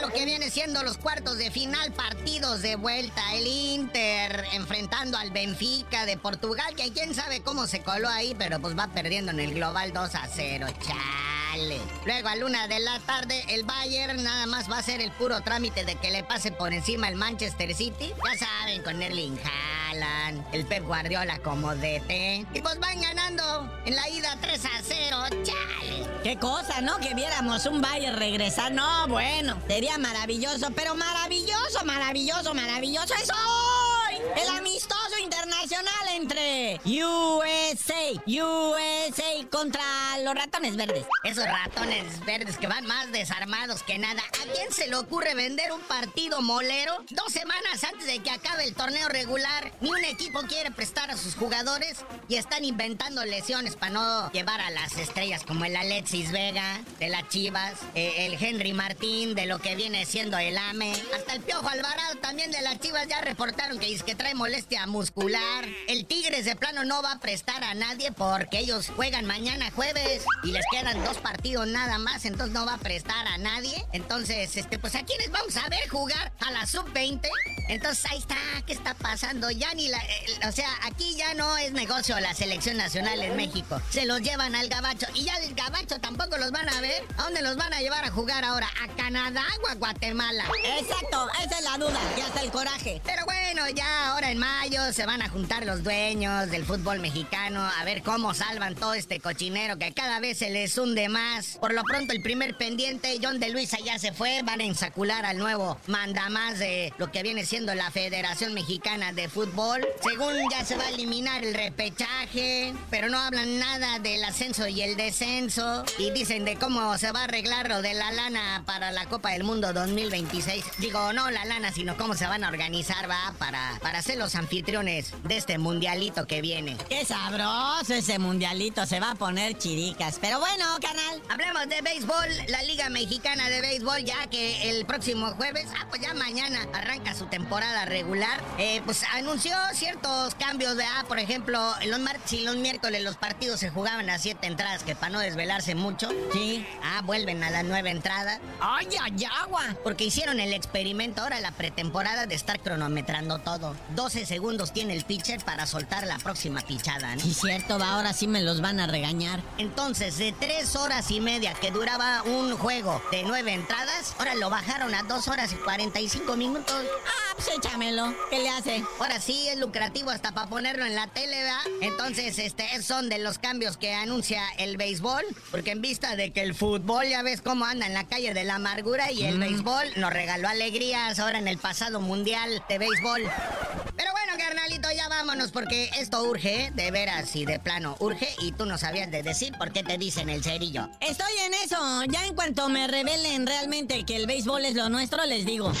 lo que viene siendo los cuartos de final, partidos de vuelta. El Inter enfrentando al Benfica de Portugal, que quién sabe cómo se coló ahí, pero pues va perdiendo en el global 2 a 0. Chale. Luego a luna de la tarde, el Bayern nada más va a ser el puro trámite de que le pase por encima el Manchester City. Ya saben, con Erling Haaland, el Pep Guardiola como DT. Y pues van ganando en la ida 3 a 0. Chale. Qué cosa, ¿no? Que viéramos un Bayern regresar. No, bueno, sería maravilloso, pero maravilloso, maravilloso, maravilloso. ¡Es hoy! El amistoso internacional entre USA, USA contra los ratones verdes. Esos ratones verdes que van más desarmados que nada. ¿A quién se le ocurre vender un partido molero dos semanas antes de que acabe el torneo regular? Ni un equipo quiere prestar a sus jugadores y están inventando lesiones para no llevar a las estrellas como el Alexis Vega de las Chivas, eh, el Henry Martín de lo que viene siendo el AME, hasta el Piojo Alvarado también de las Chivas ya reportaron que dice que trae molestia muscular. El Tigres de plano no va a prestar a nadie porque ellos juegan mañana jueves y les quedan dos partidos nada más, entonces no va a prestar a nadie. Entonces, este, pues a quienes vamos a ver jugar a la sub-20. Entonces ahí está, ¿qué está pasando? Ya ni la. eh, o sea, aquí ya no es negocio la selección nacional en México. Se los llevan al gabacho. Y ya el gabacho tampoco los van a ver. ¿A dónde los van a llevar a jugar ahora? ¿A Canadá o a Guatemala? Exacto, esa es la duda, y hasta el coraje. Pero bueno, ya ahora en mayo se van a juntar los dueños del fútbol mexicano a ver cómo salvan todo este cochinero que cada vez se les hunde más. Por lo pronto, el primer pendiente, John de Luisa ya se fue. Van a ensacular al nuevo mandamás de lo que viene siendo la Federación Mexicana de Fútbol. Según ya se va a eliminar el repechaje, pero no hablan nada del ascenso y el descenso. Y dicen de cómo se va a arreglar lo de la lana para la Copa del Mundo 2026. Digo, no la lana, sino cómo se van a organizar, va, para, para ser los anfitriones de este mundialito que viene. Qué sabroso ese mundialito, se va a poner chiricas. Pero bueno, canal. Hablemos de béisbol, la Liga Mexicana de Béisbol, ya que el próximo jueves, ah, pues ya mañana arranca su temporada regular. Eh, pues anunció ciertos cambios de, ah, por ejemplo, los martes y los miércoles los partidos se jugaban a siete entradas, que para no desvelarse mucho. Sí. Ah, vuelven a la nueva entrada. ¡Ay, ay, agua! Porque hicieron el experimento ahora la pretemporada de estar cronometrando todo. 12 segundos tiene el pitcher para soltar la próxima pichada, ¿no? Sí, cierto, va, ahora sí me los van a regañar. Entonces, de tres horas y media que duraba un juego de nueve entradas, ahora lo bajaron a dos horas y 45 minutos. Ah, pues échamelo. ¿Qué le hace? Ahora sí es lucrativo hasta para ponerlo en la tele, ¿verdad? Entonces, este, son de los cambios que anuncia el béisbol, porque en vista de que el fútbol ya ves cómo anda en la calle de la amargura y el béisbol nos regaló alegrías ahora en el pasado mundial de béisbol. Pero bueno, carnalito, ya vámonos porque esto urge, de veras y de plano urge y tú no sabías de decir por qué te dicen el cerillo. Estoy en eso. Ya en cuanto me revelen realmente que el béisbol es lo nuestro, les digo.